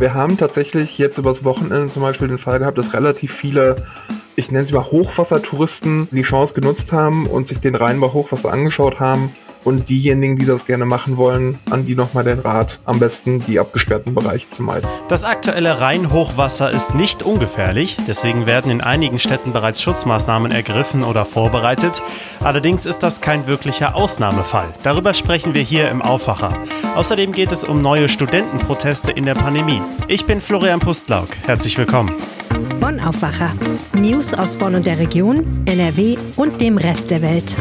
Wir haben tatsächlich jetzt übers Wochenende zum Beispiel den Fall gehabt, dass relativ viele, ich nenne sie mal Hochwassertouristen, die Chance genutzt haben und sich den Rhein bei Hochwasser angeschaut haben und diejenigen, die das gerne machen wollen, an die nochmal den Rat, am besten die abgesperrten Bereiche zu meiden. Das aktuelle Rheinhochwasser ist nicht ungefährlich, deswegen werden in einigen Städten bereits Schutzmaßnahmen ergriffen oder vorbereitet. Allerdings ist das kein wirklicher Ausnahmefall. Darüber sprechen wir hier im Aufwacher. Außerdem geht es um neue Studentenproteste in der Pandemie. Ich bin Florian Pustlauk. Herzlich willkommen. Bonn Aufwacher. News aus Bonn und der Region, NRW und dem Rest der Welt.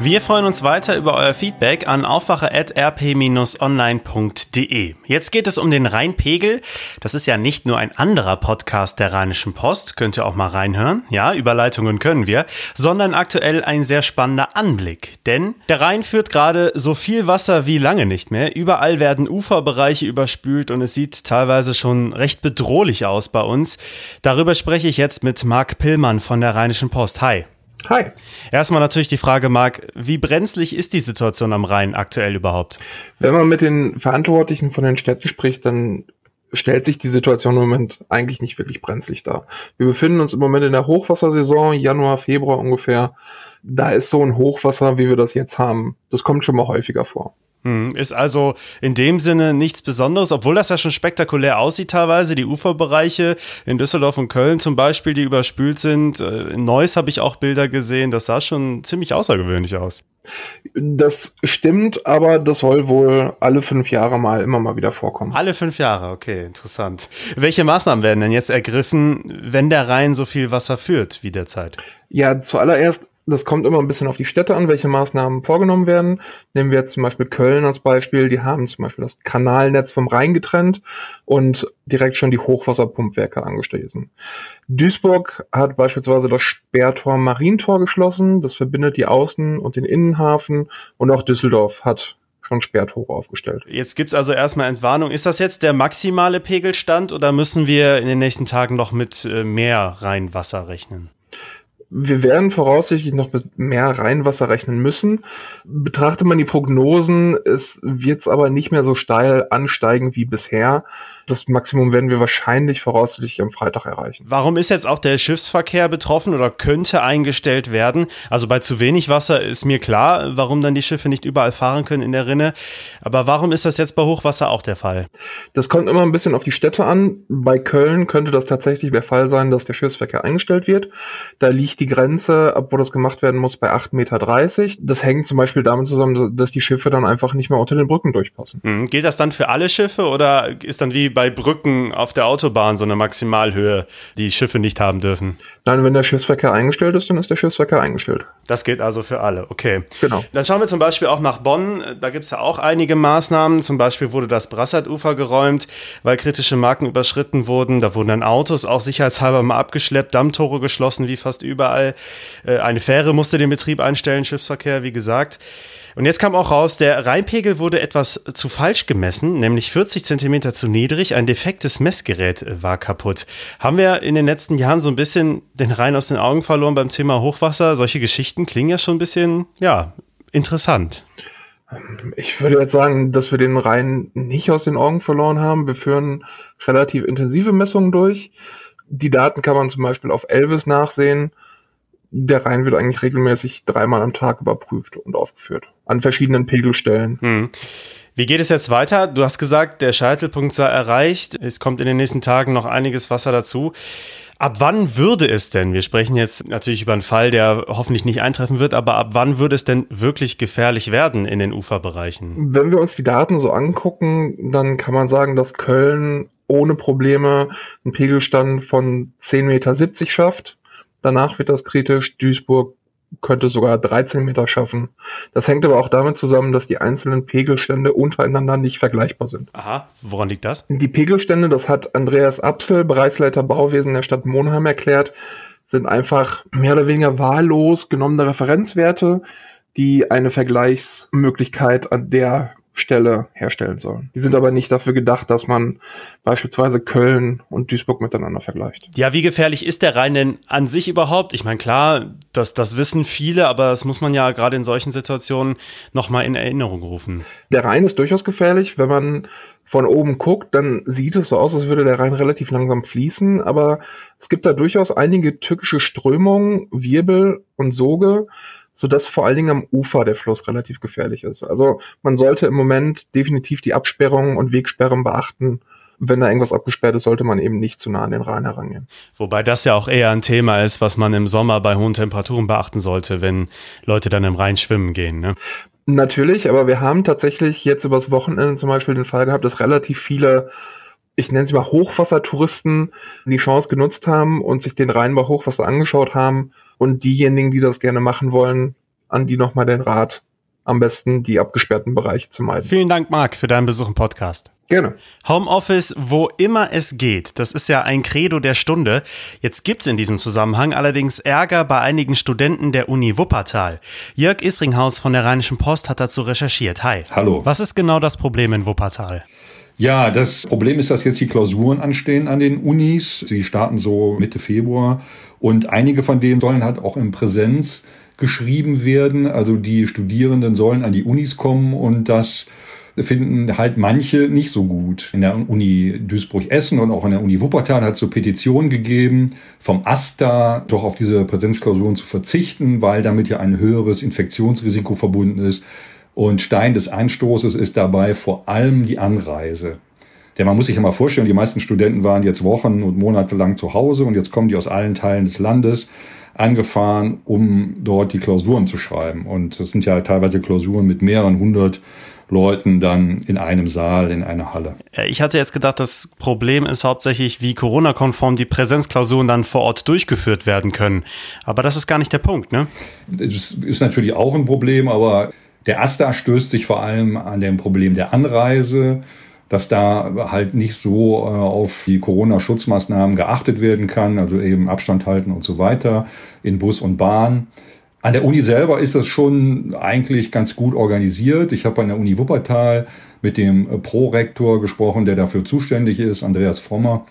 Wir freuen uns weiter über euer Feedback an aufwache.rp-online.de. Jetzt geht es um den Rheinpegel. Das ist ja nicht nur ein anderer Podcast der Rheinischen Post, könnt ihr auch mal reinhören. Ja, Überleitungen können wir, sondern aktuell ein sehr spannender Anblick. Denn der Rhein führt gerade so viel Wasser wie lange nicht mehr. Überall werden Uferbereiche überspült und es sieht teilweise schon recht bedrohlich aus bei uns. Darüber spreche ich jetzt mit Marc Pillmann von der Rheinischen Post. Hi. Hi. Erstmal natürlich die Frage, Marc, wie brenzlig ist die Situation am Rhein aktuell überhaupt? Wenn man mit den Verantwortlichen von den Städten spricht, dann stellt sich die Situation im Moment eigentlich nicht wirklich brenzlig dar. Wir befinden uns im Moment in der Hochwassersaison, Januar, Februar ungefähr. Da ist so ein Hochwasser, wie wir das jetzt haben. Das kommt schon mal häufiger vor. Hm, ist also in dem Sinne nichts Besonderes, obwohl das ja schon spektakulär aussieht teilweise. Die Uferbereiche in Düsseldorf und Köln zum Beispiel, die überspült sind. Äh, in Neuss habe ich auch Bilder gesehen. Das sah schon ziemlich außergewöhnlich aus. Das stimmt, aber das soll wohl alle fünf Jahre mal immer mal wieder vorkommen. Alle fünf Jahre, okay, interessant. Welche Maßnahmen werden denn jetzt ergriffen, wenn der Rhein so viel Wasser führt wie derzeit? Ja, zuallererst das kommt immer ein bisschen auf die Städte an, welche Maßnahmen vorgenommen werden. Nehmen wir jetzt zum Beispiel Köln als Beispiel. Die haben zum Beispiel das Kanalnetz vom Rhein getrennt und direkt schon die Hochwasserpumpwerke angeschlossen. Duisburg hat beispielsweise das Sperrtor Marientor geschlossen. Das verbindet die Außen- und den Innenhafen. Und auch Düsseldorf hat schon Sperrtore aufgestellt. Jetzt gibt's also erstmal Entwarnung. Ist das jetzt der maximale Pegelstand oder müssen wir in den nächsten Tagen noch mit äh, mehr Rheinwasser rechnen? Wir werden voraussichtlich noch mehr Rheinwasser rechnen müssen. Betrachtet man die Prognosen, es wird aber nicht mehr so steil ansteigen wie bisher. Das Maximum werden wir wahrscheinlich voraussichtlich am Freitag erreichen. Warum ist jetzt auch der Schiffsverkehr betroffen oder könnte eingestellt werden? Also bei zu wenig Wasser ist mir klar, warum dann die Schiffe nicht überall fahren können in der Rinne. Aber warum ist das jetzt bei Hochwasser auch der Fall? Das kommt immer ein bisschen auf die Städte an. Bei Köln könnte das tatsächlich der Fall sein, dass der Schiffsverkehr eingestellt wird. Da liegt die Grenze, ab wo das gemacht werden muss, bei 8,30 Meter. Das hängt zum Beispiel damit zusammen, dass die Schiffe dann einfach nicht mehr unter den Brücken durchpassen. Mhm. Gilt das dann für alle Schiffe oder ist dann wie bei Brücken auf der Autobahn so eine Maximalhöhe, die Schiffe nicht haben dürfen? Nein, wenn der Schiffsverkehr eingestellt ist, dann ist der Schiffsverkehr eingestellt. Das gilt also für alle, okay. Genau. Dann schauen wir zum Beispiel auch nach Bonn. Da gibt es ja auch einige Maßnahmen. Zum Beispiel wurde das Brassarufer geräumt, weil kritische Marken überschritten wurden. Da wurden dann Autos auch sicherheitshalber mal abgeschleppt, Dammtore geschlossen, wie fast überall. Äh, eine Fähre musste den Betrieb einstellen, Schiffsverkehr, wie gesagt. Und jetzt kam auch raus, der Rheinpegel wurde etwas zu falsch gemessen, nämlich 40 Zentimeter zu niedrig. Ein defektes Messgerät war kaputt. Haben wir in den letzten Jahren so ein bisschen den Rhein aus den Augen verloren beim Thema Hochwasser? Solche Geschichten klingen ja schon ein bisschen, ja, interessant. Ich würde jetzt sagen, dass wir den Rhein nicht aus den Augen verloren haben. Wir führen relativ intensive Messungen durch. Die Daten kann man zum Beispiel auf Elvis nachsehen der Rhein wird eigentlich regelmäßig dreimal am Tag überprüft und aufgeführt. An verschiedenen Pegelstellen. Hm. Wie geht es jetzt weiter? Du hast gesagt, der Scheitelpunkt sei erreicht. Es kommt in den nächsten Tagen noch einiges Wasser dazu. Ab wann würde es denn, wir sprechen jetzt natürlich über einen Fall, der hoffentlich nicht eintreffen wird, aber ab wann würde es denn wirklich gefährlich werden in den Uferbereichen? Wenn wir uns die Daten so angucken, dann kann man sagen, dass Köln ohne Probleme einen Pegelstand von 10,70 Meter schafft. Danach wird das kritisch. Duisburg könnte sogar 13 Meter schaffen. Das hängt aber auch damit zusammen, dass die einzelnen Pegelstände untereinander nicht vergleichbar sind. Aha, woran liegt das? Die Pegelstände, das hat Andreas Apsel, Bereichsleiter Bauwesen der Stadt Monheim erklärt, sind einfach mehr oder weniger wahllos genommene Referenzwerte, die eine Vergleichsmöglichkeit an der Stelle herstellen sollen. Die sind aber nicht dafür gedacht, dass man beispielsweise Köln und Duisburg miteinander vergleicht. Ja, wie gefährlich ist der Rhein denn an sich überhaupt? Ich meine, klar, das, das wissen viele, aber das muss man ja gerade in solchen Situationen nochmal in Erinnerung rufen. Der Rhein ist durchaus gefährlich. Wenn man von oben guckt, dann sieht es so aus, als würde der Rhein relativ langsam fließen, aber es gibt da durchaus einige tückische Strömungen, Wirbel und Soge, sodass vor allen Dingen am Ufer der Fluss relativ gefährlich ist. Also man sollte im Moment definitiv die Absperrungen und Wegsperren beachten. Wenn da irgendwas abgesperrt ist, sollte man eben nicht zu nah an den Rhein herangehen. Wobei das ja auch eher ein Thema ist, was man im Sommer bei hohen Temperaturen beachten sollte, wenn Leute dann im Rhein schwimmen gehen. Ne? Natürlich, aber wir haben tatsächlich jetzt übers Wochenende zum Beispiel den Fall gehabt, dass relativ viele ich nenne sie mal Hochwassertouristen, die Chance genutzt haben und sich den Rhein bei Hochwasser angeschaut haben und diejenigen, die das gerne machen wollen, an die nochmal den Rat, am besten die abgesperrten Bereiche zu meiden. Vielen Dank, Marc, für deinen Besuch im Podcast. Gerne. Homeoffice, wo immer es geht. Das ist ja ein Credo der Stunde. Jetzt gibt's in diesem Zusammenhang allerdings Ärger bei einigen Studenten der Uni Wuppertal. Jörg Isringhaus von der Rheinischen Post hat dazu recherchiert. Hi. Hallo. Was ist genau das Problem in Wuppertal? Ja, das Problem ist, dass jetzt die Klausuren anstehen an den Unis. Sie starten so Mitte Februar und einige von denen sollen halt auch in Präsenz geschrieben werden. Also die Studierenden sollen an die Unis kommen und das finden halt manche nicht so gut. In der Uni Duisburg-Essen und auch in der Uni Wuppertal hat es so Petitionen gegeben, vom AStA doch auf diese Präsenzklausuren zu verzichten, weil damit ja ein höheres Infektionsrisiko verbunden ist. Und Stein des Anstoßes ist dabei vor allem die Anreise. Denn man muss sich ja mal vorstellen, die meisten Studenten waren jetzt Wochen und Monate lang zu Hause und jetzt kommen die aus allen Teilen des Landes angefahren, um dort die Klausuren zu schreiben. Und das sind ja teilweise Klausuren mit mehreren hundert Leuten dann in einem Saal, in einer Halle. Ich hatte jetzt gedacht, das Problem ist hauptsächlich, wie Corona-konform die Präsenzklausuren dann vor Ort durchgeführt werden können. Aber das ist gar nicht der Punkt, ne? Das ist natürlich auch ein Problem, aber der AStA stößt sich vor allem an dem Problem der Anreise dass da halt nicht so äh, auf die Corona-Schutzmaßnahmen geachtet werden kann, also eben Abstand halten und so weiter in Bus und Bahn. An der Uni selber ist das schon eigentlich ganz gut organisiert. Ich habe an der Uni Wuppertal mit dem äh, Prorektor gesprochen, der dafür zuständig ist, Andreas Frommer.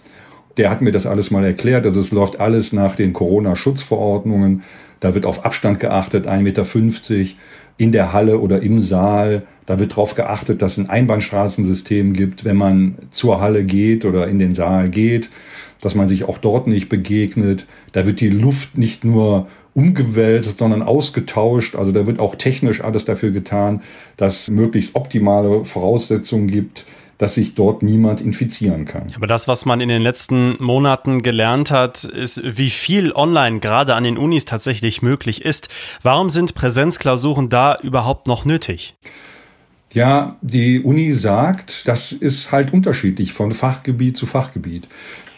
Der hat mir das alles mal erklärt. Also es läuft alles nach den Corona-Schutzverordnungen. Da wird auf Abstand geachtet, 1,50 Meter in der Halle oder im Saal da wird darauf geachtet, dass es ein Einbahnstraßensystem gibt, wenn man zur Halle geht oder in den Saal geht, dass man sich auch dort nicht begegnet. Da wird die Luft nicht nur umgewälzt, sondern ausgetauscht. Also da wird auch technisch alles dafür getan, dass möglichst optimale Voraussetzungen gibt, dass sich dort niemand infizieren kann. Aber das, was man in den letzten Monaten gelernt hat, ist, wie viel online gerade an den Unis tatsächlich möglich ist. Warum sind Präsenzklausuren da überhaupt noch nötig? Ja, die Uni sagt, das ist halt unterschiedlich von Fachgebiet zu Fachgebiet.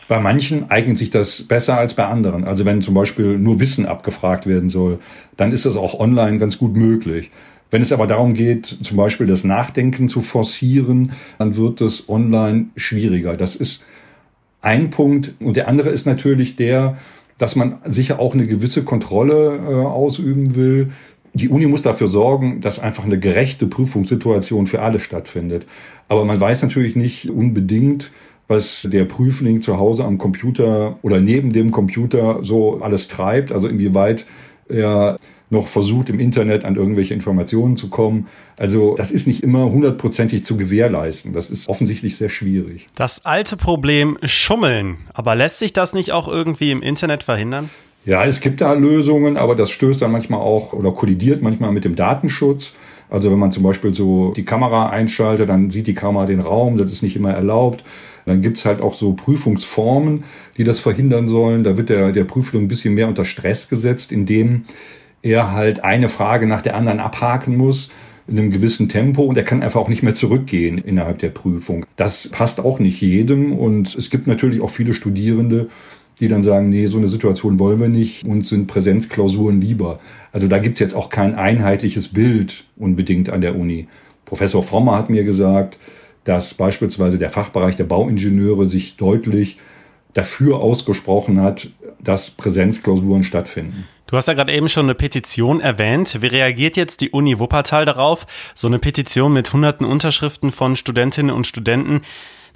Bei manchen eignet sich das besser als bei anderen. Also wenn zum Beispiel nur Wissen abgefragt werden soll, dann ist das auch online ganz gut möglich. Wenn es aber darum geht, zum Beispiel das Nachdenken zu forcieren, dann wird es online schwieriger. Das ist ein Punkt. Und der andere ist natürlich der, dass man sicher auch eine gewisse Kontrolle äh, ausüben will die Uni muss dafür sorgen, dass einfach eine gerechte Prüfungssituation für alle stattfindet. Aber man weiß natürlich nicht unbedingt, was der Prüfling zu Hause am Computer oder neben dem Computer so alles treibt, also inwieweit er noch versucht, im Internet an irgendwelche Informationen zu kommen. Also das ist nicht immer hundertprozentig zu gewährleisten. Das ist offensichtlich sehr schwierig. Das alte Problem Schummeln. Aber lässt sich das nicht auch irgendwie im Internet verhindern? Ja, es gibt da Lösungen, aber das stößt dann manchmal auch oder kollidiert manchmal mit dem Datenschutz. Also wenn man zum Beispiel so die Kamera einschaltet, dann sieht die Kamera den Raum, das ist nicht immer erlaubt. Dann gibt's halt auch so Prüfungsformen, die das verhindern sollen. Da wird der, der Prüfling ein bisschen mehr unter Stress gesetzt, indem er halt eine Frage nach der anderen abhaken muss in einem gewissen Tempo und er kann einfach auch nicht mehr zurückgehen innerhalb der Prüfung. Das passt auch nicht jedem und es gibt natürlich auch viele Studierende, die dann sagen, nee, so eine Situation wollen wir nicht, uns sind Präsenzklausuren lieber. Also da gibt's jetzt auch kein einheitliches Bild unbedingt an der Uni. Professor Frommer hat mir gesagt, dass beispielsweise der Fachbereich der Bauingenieure sich deutlich dafür ausgesprochen hat, dass Präsenzklausuren stattfinden. Du hast ja gerade eben schon eine Petition erwähnt. Wie reagiert jetzt die Uni Wuppertal darauf? So eine Petition mit hunderten Unterschriften von Studentinnen und Studenten,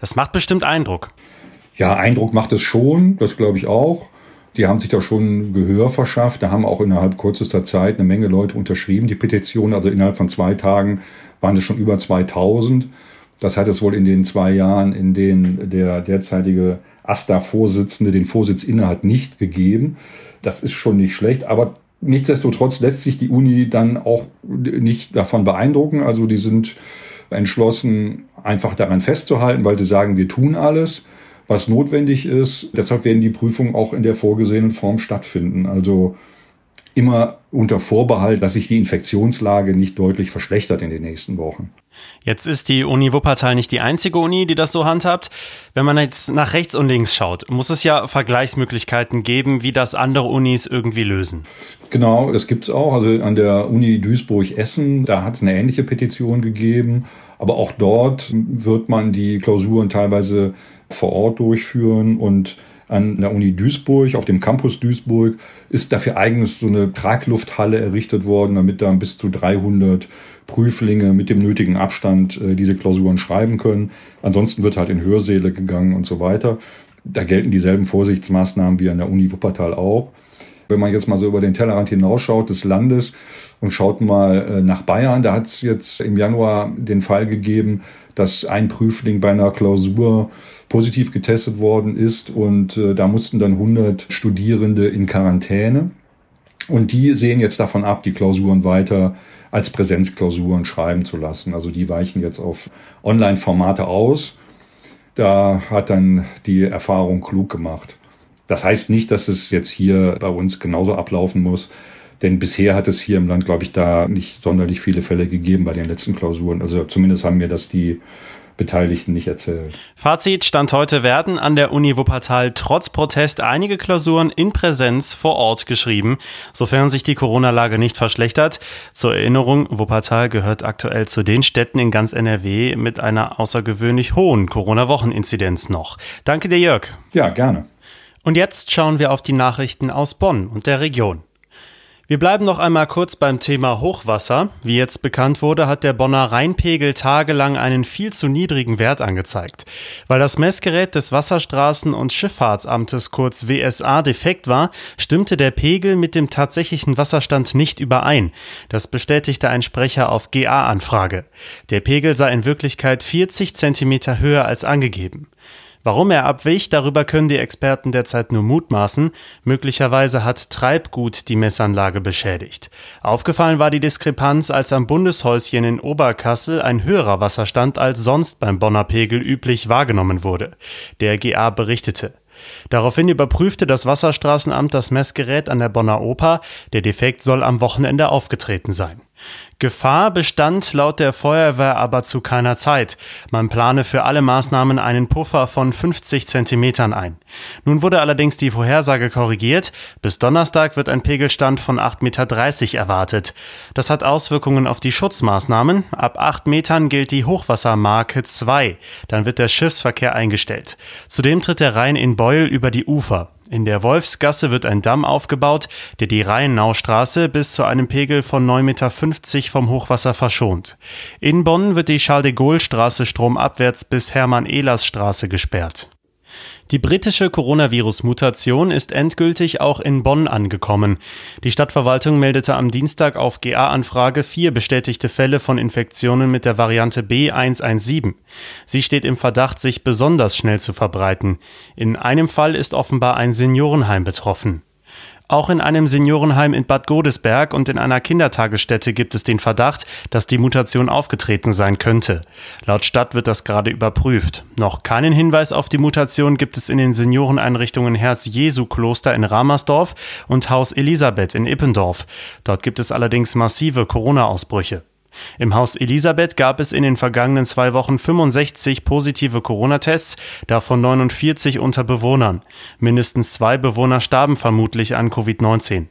das macht bestimmt Eindruck. Ja, Eindruck macht es schon, das glaube ich auch. Die haben sich da schon Gehör verschafft. Da haben auch innerhalb kürzester Zeit eine Menge Leute unterschrieben, die Petition. Also innerhalb von zwei Tagen waren es schon über 2000. Das hat es wohl in den zwei Jahren, in denen der derzeitige AStA-Vorsitzende den Vorsitz innehat, nicht gegeben. Das ist schon nicht schlecht, aber nichtsdestotrotz lässt sich die Uni dann auch nicht davon beeindrucken. Also die sind entschlossen, einfach daran festzuhalten, weil sie sagen, wir tun alles was notwendig ist. Deshalb werden die Prüfungen auch in der vorgesehenen Form stattfinden. Also immer unter Vorbehalt, dass sich die Infektionslage nicht deutlich verschlechtert in den nächsten Wochen. Jetzt ist die Uni Wuppertal nicht die einzige Uni, die das so handhabt. Wenn man jetzt nach rechts und links schaut, muss es ja Vergleichsmöglichkeiten geben, wie das andere Unis irgendwie lösen. Genau, das gibt es auch. Also an der Uni Duisburg-Essen, da hat es eine ähnliche Petition gegeben. Aber auch dort wird man die Klausuren teilweise vor Ort durchführen und an der Uni Duisburg, auf dem Campus Duisburg, ist dafür eigens so eine Traglufthalle errichtet worden, damit da bis zu 300 Prüflinge mit dem nötigen Abstand äh, diese Klausuren schreiben können. Ansonsten wird halt in Hörsäle gegangen und so weiter. Da gelten dieselben Vorsichtsmaßnahmen wie an der Uni Wuppertal auch. Wenn man jetzt mal so über den Tellerrand hinausschaut des Landes und schaut mal äh, nach Bayern, da hat es jetzt im Januar den Fall gegeben, dass ein Prüfling bei einer Klausur positiv getestet worden ist und äh, da mussten dann 100 Studierende in Quarantäne. Und die sehen jetzt davon ab, die Klausuren weiter als Präsenzklausuren schreiben zu lassen. Also die weichen jetzt auf Online-Formate aus. Da hat dann die Erfahrung klug gemacht. Das heißt nicht, dass es jetzt hier bei uns genauso ablaufen muss. Denn bisher hat es hier im Land, glaube ich, da nicht sonderlich viele Fälle gegeben bei den letzten Klausuren. Also zumindest haben mir das die Beteiligten nicht erzählt. Fazit Stand heute werden an der Uni Wuppertal trotz Protest einige Klausuren in Präsenz vor Ort geschrieben, sofern sich die Corona-Lage nicht verschlechtert. Zur Erinnerung, Wuppertal gehört aktuell zu den Städten in ganz NRW mit einer außergewöhnlich hohen Corona-Wocheninzidenz noch. Danke dir, Jörg. Ja, gerne. Und jetzt schauen wir auf die Nachrichten aus Bonn und der Region. Wir bleiben noch einmal kurz beim Thema Hochwasser. Wie jetzt bekannt wurde, hat der Bonner Rheinpegel tagelang einen viel zu niedrigen Wert angezeigt. Weil das Messgerät des Wasserstraßen- und Schifffahrtsamtes kurz WSA defekt war, stimmte der Pegel mit dem tatsächlichen Wasserstand nicht überein. Das bestätigte ein Sprecher auf GA-Anfrage. Der Pegel sei in Wirklichkeit 40 Zentimeter höher als angegeben. Warum er abwich, darüber können die Experten derzeit nur mutmaßen. Möglicherweise hat Treibgut die Messanlage beschädigt. Aufgefallen war die Diskrepanz, als am Bundeshäuschen in Oberkassel ein höherer Wasserstand als sonst beim Bonner Pegel üblich wahrgenommen wurde. Der GA berichtete. Daraufhin überprüfte das Wasserstraßenamt das Messgerät an der Bonner Oper. Der Defekt soll am Wochenende aufgetreten sein. Gefahr bestand laut der Feuerwehr aber zu keiner Zeit. Man plane für alle Maßnahmen einen Puffer von 50 Zentimetern ein. Nun wurde allerdings die Vorhersage korrigiert. Bis Donnerstag wird ein Pegelstand von 8,30 Meter erwartet. Das hat Auswirkungen auf die Schutzmaßnahmen. Ab 8 Metern gilt die Hochwassermarke 2. Dann wird der Schiffsverkehr eingestellt. Zudem tritt der Rhein in Beul über die Ufer. In der Wolfsgasse wird ein Damm aufgebaut, der die Rheinnaustraße bis zu einem Pegel von 9,50 Meter vom Hochwasser verschont. In Bonn wird die Charles de Gaulle Straße stromabwärts bis Hermann-Ehlers-Straße gesperrt. Die britische Coronavirus-Mutation ist endgültig auch in Bonn angekommen. Die Stadtverwaltung meldete am Dienstag auf GA-Anfrage vier bestätigte Fälle von Infektionen mit der Variante B117. Sie steht im Verdacht, sich besonders schnell zu verbreiten. In einem Fall ist offenbar ein Seniorenheim betroffen. Auch in einem Seniorenheim in Bad Godesberg und in einer Kindertagesstätte gibt es den Verdacht, dass die Mutation aufgetreten sein könnte. Laut Stadt wird das gerade überprüft. Noch keinen Hinweis auf die Mutation gibt es in den Senioreneinrichtungen Herz-Jesu-Kloster in Ramersdorf und Haus Elisabeth in Ippendorf. Dort gibt es allerdings massive Corona-Ausbrüche. Im Haus Elisabeth gab es in den vergangenen zwei Wochen 65 positive Corona-Tests, davon 49 unter Bewohnern. Mindestens zwei Bewohner starben vermutlich an Covid-19.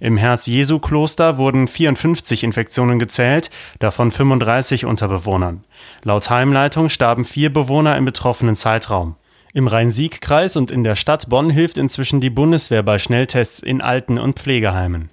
Im Herz-Jesu-Kloster wurden 54 Infektionen gezählt, davon 35 unter Bewohnern. Laut Heimleitung starben vier Bewohner im betroffenen Zeitraum. Im Rhein-Sieg-Kreis und in der Stadt Bonn hilft inzwischen die Bundeswehr bei Schnelltests in Alten- und Pflegeheimen.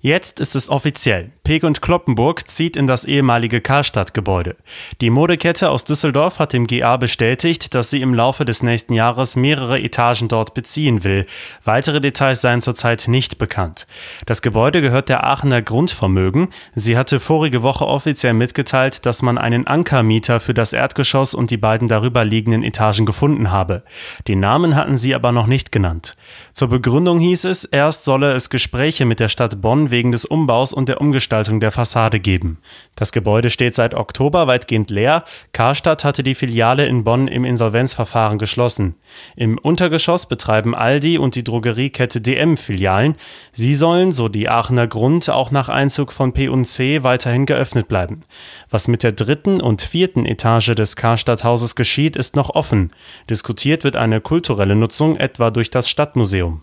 Jetzt ist es offiziell. Peek und Kloppenburg zieht in das ehemalige Karstadt-Gebäude. Die Modekette aus Düsseldorf hat dem GA bestätigt, dass sie im Laufe des nächsten Jahres mehrere Etagen dort beziehen will. Weitere Details seien zurzeit nicht bekannt. Das Gebäude gehört der Aachener Grundvermögen. Sie hatte vorige Woche offiziell mitgeteilt, dass man einen Ankermieter für das Erdgeschoss und die beiden darüber liegenden Etagen gefunden habe. Den Namen hatten sie aber noch nicht genannt. Zur Begründung hieß es, erst solle es Gespräche mit der Stadt Bonn wegen des Umbaus und der Umgestaltung der Fassade geben. Das Gebäude steht seit Oktober weitgehend leer. Karstadt hatte die Filiale in Bonn im Insolvenzverfahren geschlossen. Im Untergeschoss betreiben Aldi und die Drogeriekette DM Filialen. Sie sollen, so die Aachener Grund, auch nach Einzug von P&C weiterhin geöffnet bleiben. Was mit der dritten und vierten Etage des Karstadt-Hauses geschieht, ist noch offen. Diskutiert wird eine kulturelle Nutzung etwa durch das Stadtmuseum.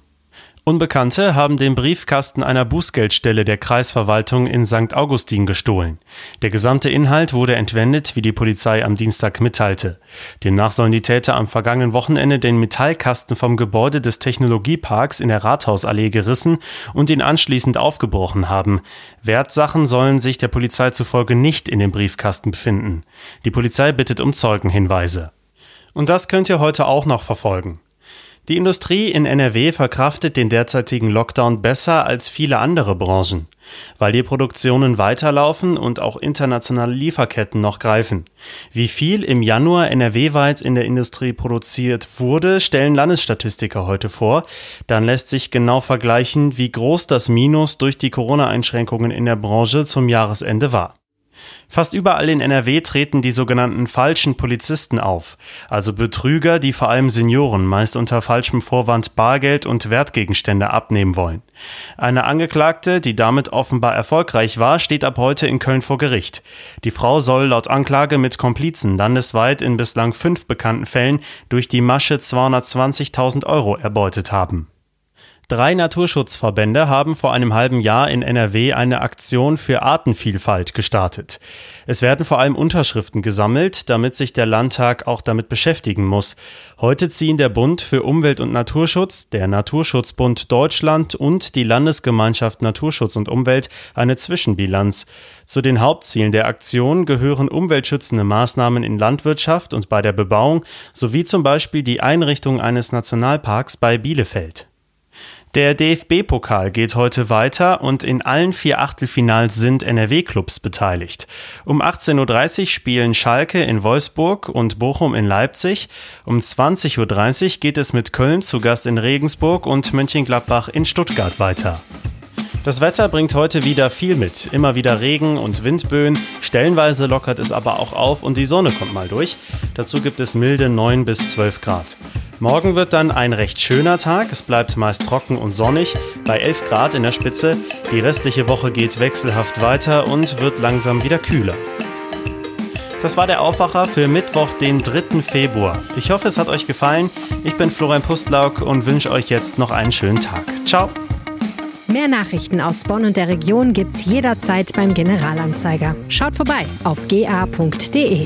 Unbekannte haben den Briefkasten einer Bußgeldstelle der Kreisverwaltung in St. Augustin gestohlen. Der gesamte Inhalt wurde entwendet, wie die Polizei am Dienstag mitteilte. Demnach sollen die Täter am vergangenen Wochenende den Metallkasten vom Gebäude des Technologieparks in der Rathausallee gerissen und ihn anschließend aufgebrochen haben. Wertsachen sollen sich der Polizei zufolge nicht in dem Briefkasten befinden. Die Polizei bittet um Zeugenhinweise. Und das könnt ihr heute auch noch verfolgen. Die Industrie in NRW verkraftet den derzeitigen Lockdown besser als viele andere Branchen, weil die Produktionen weiterlaufen und auch internationale Lieferketten noch greifen. Wie viel im Januar NRW-weit in der Industrie produziert wurde, stellen Landesstatistiker heute vor. Dann lässt sich genau vergleichen, wie groß das Minus durch die Corona-Einschränkungen in der Branche zum Jahresende war. Fast überall in NRW treten die sogenannten falschen Polizisten auf, also Betrüger, die vor allem Senioren meist unter falschem Vorwand Bargeld und Wertgegenstände abnehmen wollen. Eine Angeklagte, die damit offenbar erfolgreich war, steht ab heute in Köln vor Gericht. Die Frau soll laut Anklage mit Komplizen landesweit in bislang fünf bekannten Fällen durch die Masche 220.000 Euro erbeutet haben. Drei Naturschutzverbände haben vor einem halben Jahr in NRW eine Aktion für Artenvielfalt gestartet. Es werden vor allem Unterschriften gesammelt, damit sich der Landtag auch damit beschäftigen muss. Heute ziehen der Bund für Umwelt und Naturschutz, der Naturschutzbund Deutschland und die Landesgemeinschaft Naturschutz und Umwelt eine Zwischenbilanz. Zu den Hauptzielen der Aktion gehören umweltschützende Maßnahmen in Landwirtschaft und bei der Bebauung sowie zum Beispiel die Einrichtung eines Nationalparks bei Bielefeld. Der DFB-Pokal geht heute weiter und in allen vier Achtelfinals sind NRW-Clubs beteiligt. Um 18.30 Uhr spielen Schalke in Wolfsburg und Bochum in Leipzig. Um 20.30 Uhr geht es mit Köln zu Gast in Regensburg und Mönchengladbach in Stuttgart weiter. Das Wetter bringt heute wieder viel mit. Immer wieder Regen und Windböen. Stellenweise lockert es aber auch auf und die Sonne kommt mal durch. Dazu gibt es milde 9 bis 12 Grad. Morgen wird dann ein recht schöner Tag. Es bleibt meist trocken und sonnig, bei 11 Grad in der Spitze. Die restliche Woche geht wechselhaft weiter und wird langsam wieder kühler. Das war der Aufwacher für Mittwoch, den 3. Februar. Ich hoffe, es hat euch gefallen. Ich bin Florian Pustlauk und wünsche euch jetzt noch einen schönen Tag. Ciao. Mehr Nachrichten aus Bonn und der Region gibt's jederzeit beim Generalanzeiger. Schaut vorbei auf ga.de.